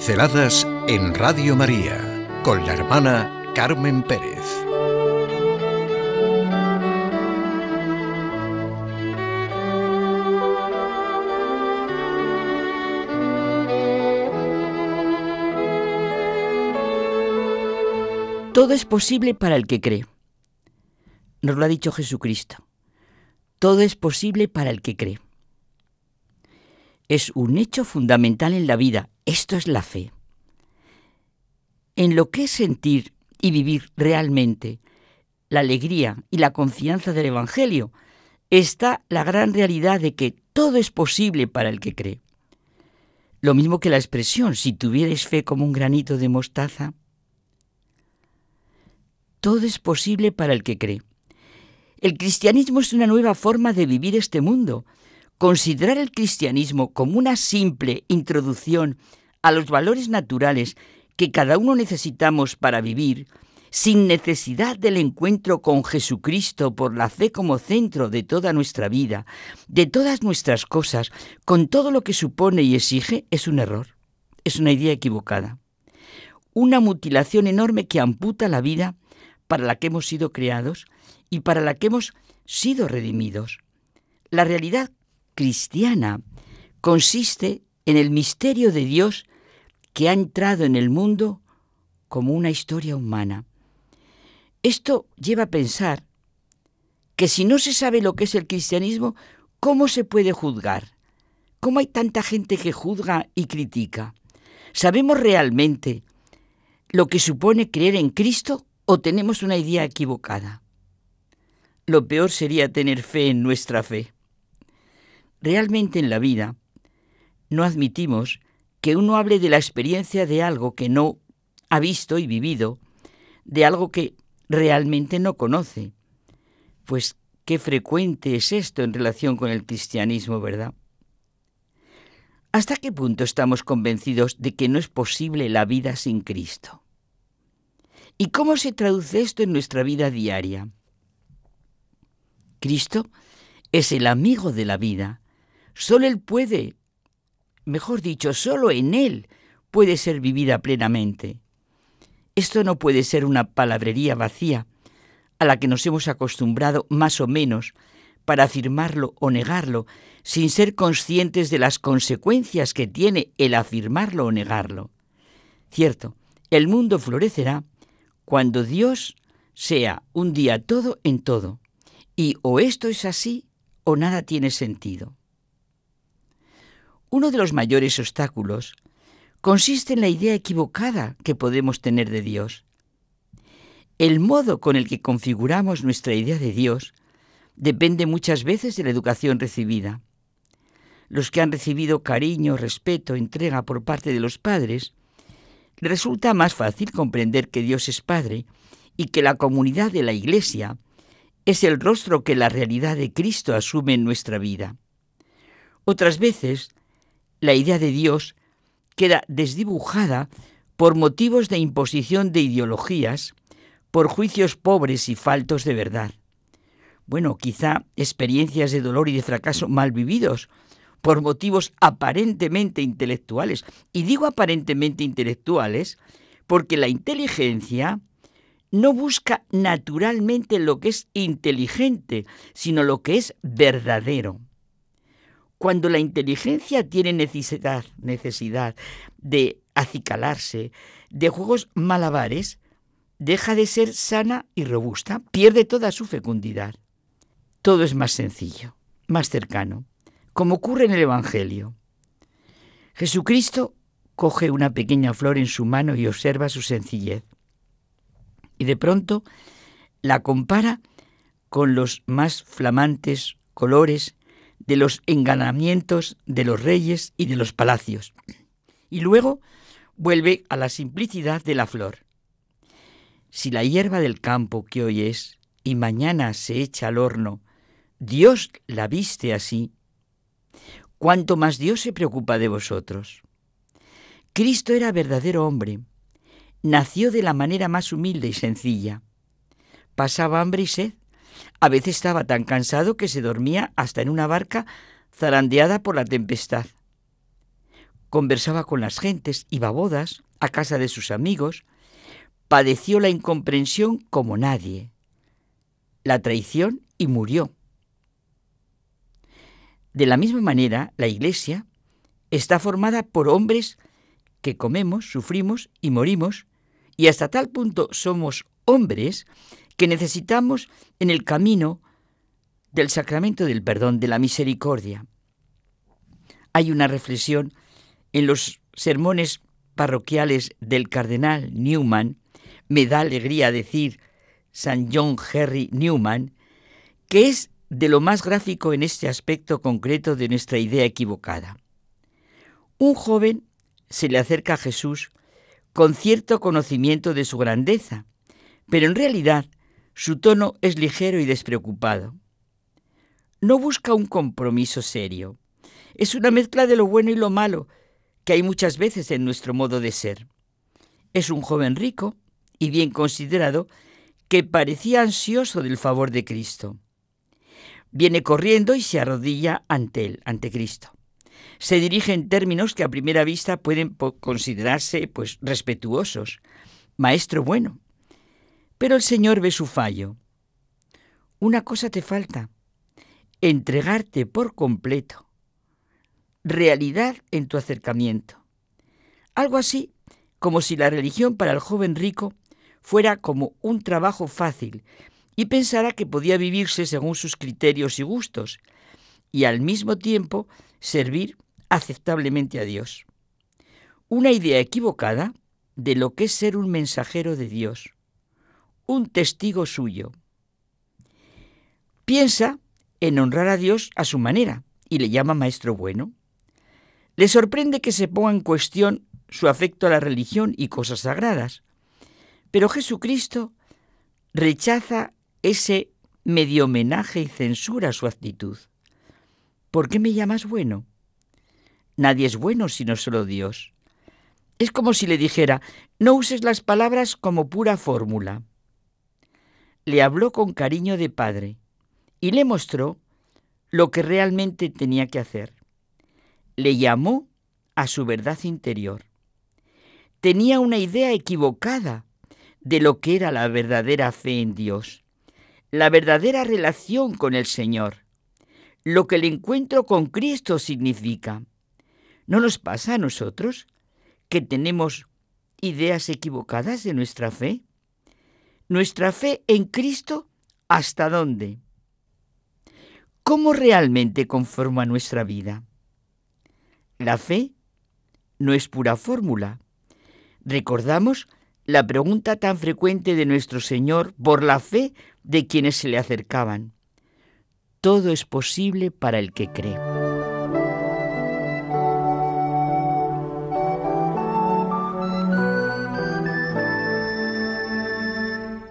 Pinceladas en Radio María con la hermana Carmen Pérez. Todo es posible para el que cree. Nos lo ha dicho Jesucristo. Todo es posible para el que cree. Es un hecho fundamental en la vida. Esto es la fe. En lo que es sentir y vivir realmente la alegría y la confianza del Evangelio está la gran realidad de que todo es posible para el que cree. Lo mismo que la expresión, si tuvierais fe como un granito de mostaza, todo es posible para el que cree. El cristianismo es una nueva forma de vivir este mundo. Considerar el cristianismo como una simple introducción a los valores naturales que cada uno necesitamos para vivir, sin necesidad del encuentro con Jesucristo por la fe como centro de toda nuestra vida, de todas nuestras cosas, con todo lo que supone y exige, es un error, es una idea equivocada. Una mutilación enorme que amputa la vida para la que hemos sido creados y para la que hemos sido redimidos. La realidad cristiana consiste en el misterio de Dios que ha entrado en el mundo como una historia humana. Esto lleva a pensar que si no se sabe lo que es el cristianismo, ¿cómo se puede juzgar? ¿Cómo hay tanta gente que juzga y critica? ¿Sabemos realmente lo que supone creer en Cristo o tenemos una idea equivocada. Lo peor sería tener fe en nuestra fe. Realmente en la vida no admitimos que uno hable de la experiencia de algo que no ha visto y vivido, de algo que realmente no conoce. Pues qué frecuente es esto en relación con el cristianismo, ¿verdad? ¿Hasta qué punto estamos convencidos de que no es posible la vida sin Cristo? ¿Y cómo se traduce esto en nuestra vida diaria? Cristo es el amigo de la vida. Solo Él puede, mejor dicho, solo en Él puede ser vivida plenamente. Esto no puede ser una palabrería vacía a la que nos hemos acostumbrado más o menos para afirmarlo o negarlo, sin ser conscientes de las consecuencias que tiene el afirmarlo o negarlo. Cierto, el mundo florecerá cuando Dios sea un día todo en todo, y o esto es así o nada tiene sentido. Uno de los mayores obstáculos consiste en la idea equivocada que podemos tener de Dios. El modo con el que configuramos nuestra idea de Dios depende muchas veces de la educación recibida. Los que han recibido cariño, respeto, entrega por parte de los padres resulta más fácil comprender que Dios es Padre y que la comunidad de la Iglesia es el rostro que la realidad de Cristo asume en nuestra vida. Otras veces, la idea de Dios queda desdibujada por motivos de imposición de ideologías, por juicios pobres y faltos de verdad. Bueno, quizá experiencias de dolor y de fracaso mal vividos, por motivos aparentemente intelectuales. Y digo aparentemente intelectuales porque la inteligencia no busca naturalmente lo que es inteligente, sino lo que es verdadero. Cuando la inteligencia tiene necesidad, necesidad de acicalarse, de juegos malabares, deja de ser sana y robusta, pierde toda su fecundidad. Todo es más sencillo, más cercano como ocurre en el Evangelio. Jesucristo coge una pequeña flor en su mano y observa su sencillez. Y de pronto la compara con los más flamantes colores de los enganamientos de los reyes y de los palacios. Y luego vuelve a la simplicidad de la flor. Si la hierba del campo que hoy es y mañana se echa al horno, Dios la viste así, cuanto más Dios se preocupa de vosotros. Cristo era verdadero hombre. Nació de la manera más humilde y sencilla. Pasaba hambre y sed. A veces estaba tan cansado que se dormía hasta en una barca zarandeada por la tempestad. conversaba con las gentes, iba a bodas, a casa de sus amigos, padeció la incomprensión como nadie, la traición y murió. De la misma manera, la Iglesia está formada por hombres que comemos, sufrimos y morimos, y hasta tal punto somos hombres que necesitamos en el camino del sacramento del perdón, de la misericordia. Hay una reflexión en los sermones parroquiales del cardenal Newman, me da alegría decir San John Henry Newman, que es de lo más gráfico en este aspecto concreto de nuestra idea equivocada. Un joven se le acerca a Jesús con cierto conocimiento de su grandeza, pero en realidad su tono es ligero y despreocupado. No busca un compromiso serio. Es una mezcla de lo bueno y lo malo que hay muchas veces en nuestro modo de ser. Es un joven rico y bien considerado que parecía ansioso del favor de Cristo. Viene corriendo y se arrodilla ante él, ante Cristo. Se dirige en términos que a primera vista pueden considerarse pues respetuosos. Maestro bueno. Pero el Señor ve su fallo. Una cosa te falta, entregarte por completo. Realidad en tu acercamiento. Algo así como si la religión para el joven rico fuera como un trabajo fácil y pensara que podía vivirse según sus criterios y gustos, y al mismo tiempo servir aceptablemente a Dios. Una idea equivocada de lo que es ser un mensajero de Dios, un testigo suyo. Piensa en honrar a Dios a su manera y le llama maestro bueno. Le sorprende que se ponga en cuestión su afecto a la religión y cosas sagradas, pero Jesucristo rechaza ese medio homenaje y censura su actitud. ¿Por qué me llamas bueno? Nadie es bueno sino solo Dios. Es como si le dijera, no uses las palabras como pura fórmula. Le habló con cariño de padre y le mostró lo que realmente tenía que hacer. Le llamó a su verdad interior. Tenía una idea equivocada de lo que era la verdadera fe en Dios, la verdadera relación con el Señor, lo que el encuentro con Cristo significa. ¿No nos pasa a nosotros que tenemos ideas equivocadas de nuestra fe? ¿Nuestra fe en Cristo hasta dónde? ¿Cómo realmente conforma nuestra vida? La fe no es pura fórmula. Recordamos la pregunta tan frecuente de nuestro Señor por la fe de quienes se le acercaban. Todo es posible para el que cree.